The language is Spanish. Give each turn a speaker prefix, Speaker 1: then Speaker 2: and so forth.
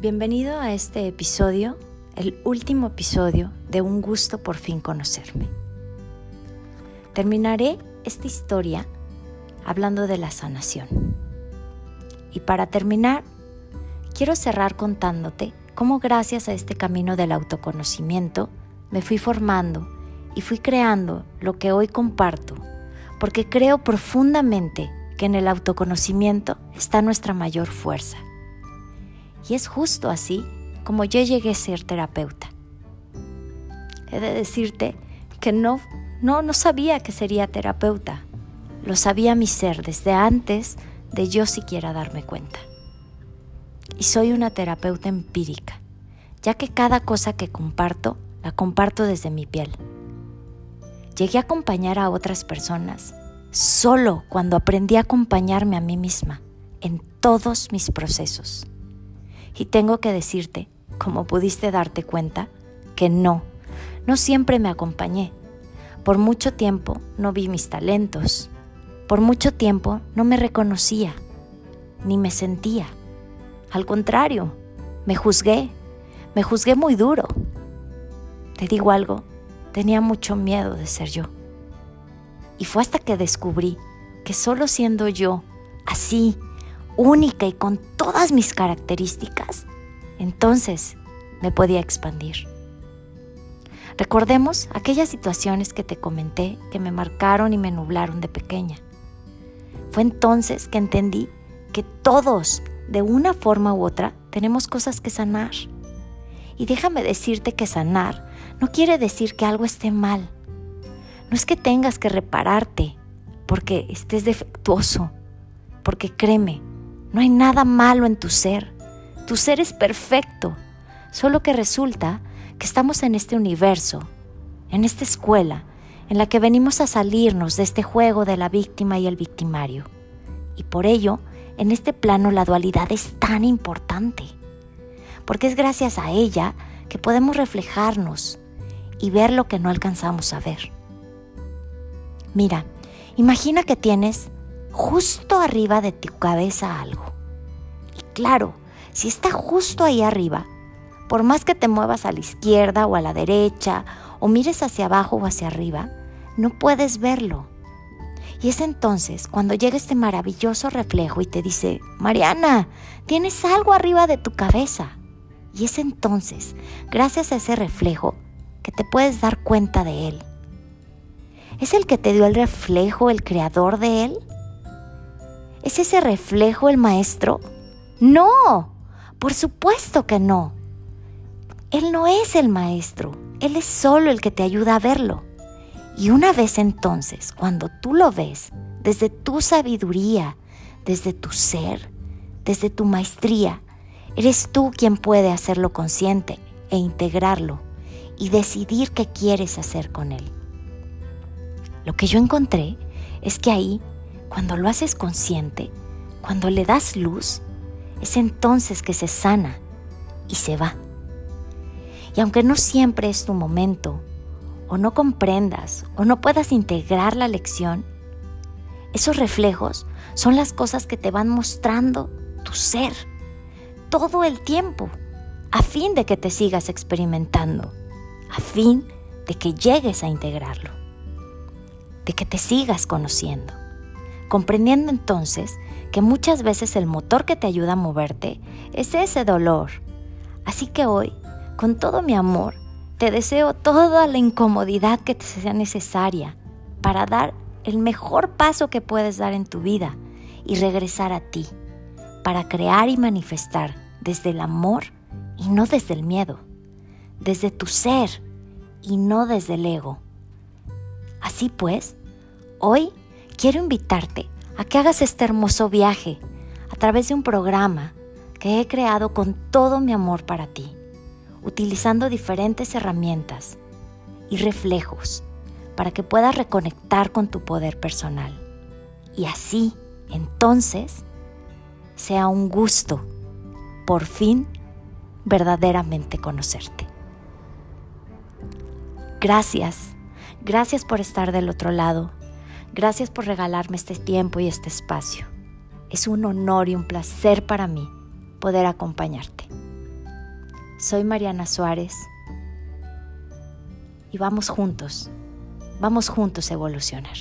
Speaker 1: Bienvenido a este episodio, el último episodio de Un gusto por fin conocerme. Terminaré esta historia hablando de la sanación. Y para terminar, quiero cerrar contándote cómo gracias a este camino del autoconocimiento me fui formando y fui creando lo que hoy comparto, porque creo profundamente que en el autoconocimiento está nuestra mayor fuerza y es justo así como yo llegué a ser terapeuta. He de decirte que no, no, no sabía que sería terapeuta. Lo sabía mi ser desde antes de yo siquiera darme cuenta. Y soy una terapeuta empírica, ya que cada cosa que comparto la comparto desde mi piel. Llegué a acompañar a otras personas solo cuando aprendí a acompañarme a mí misma en todos mis procesos. Y tengo que decirte, como pudiste darte cuenta, que no, no siempre me acompañé. Por mucho tiempo no vi mis talentos. Por mucho tiempo no me reconocía, ni me sentía. Al contrario, me juzgué, me juzgué muy duro. Te digo algo, tenía mucho miedo de ser yo. Y fue hasta que descubrí que solo siendo yo, así, única y con todas mis características, entonces me podía expandir. Recordemos aquellas situaciones que te comenté que me marcaron y me nublaron de pequeña. Fue entonces que entendí que todos, de una forma u otra, tenemos cosas que sanar. Y déjame decirte que sanar no quiere decir que algo esté mal. No es que tengas que repararte porque estés defectuoso, porque créeme, no hay nada malo en tu ser. Tu ser es perfecto. Solo que resulta que estamos en este universo, en esta escuela, en la que venimos a salirnos de este juego de la víctima y el victimario. Y por ello, en este plano la dualidad es tan importante. Porque es gracias a ella que podemos reflejarnos y ver lo que no alcanzamos a ver. Mira, imagina que tienes justo arriba de tu cabeza algo. Y claro, si está justo ahí arriba, por más que te muevas a la izquierda o a la derecha, o mires hacia abajo o hacia arriba, no puedes verlo. Y es entonces cuando llega este maravilloso reflejo y te dice, Mariana, tienes algo arriba de tu cabeza. Y es entonces, gracias a ese reflejo, que te puedes dar cuenta de él. ¿Es el que te dio el reflejo el creador de él? ¿Es ese reflejo el maestro? No, por supuesto que no. Él no es el maestro, Él es solo el que te ayuda a verlo. Y una vez entonces, cuando tú lo ves, desde tu sabiduría, desde tu ser, desde tu maestría, eres tú quien puede hacerlo consciente e integrarlo y decidir qué quieres hacer con él. Lo que yo encontré es que ahí cuando lo haces consciente, cuando le das luz, es entonces que se sana y se va. Y aunque no siempre es tu momento, o no comprendas, o no puedas integrar la lección, esos reflejos son las cosas que te van mostrando tu ser todo el tiempo, a fin de que te sigas experimentando, a fin de que llegues a integrarlo, de que te sigas conociendo comprendiendo entonces que muchas veces el motor que te ayuda a moverte es ese dolor. Así que hoy, con todo mi amor, te deseo toda la incomodidad que te sea necesaria para dar el mejor paso que puedes dar en tu vida y regresar a ti, para crear y manifestar desde el amor y no desde el miedo, desde tu ser y no desde el ego. Así pues, hoy quiero invitarte a que hagas este hermoso viaje a través de un programa que he creado con todo mi amor para ti, utilizando diferentes herramientas y reflejos para que puedas reconectar con tu poder personal. Y así, entonces, sea un gusto, por fin, verdaderamente conocerte. Gracias, gracias por estar del otro lado Gracias por regalarme este tiempo y este espacio. Es un honor y un placer para mí poder acompañarte. Soy Mariana Suárez y vamos juntos, vamos juntos a evolucionar.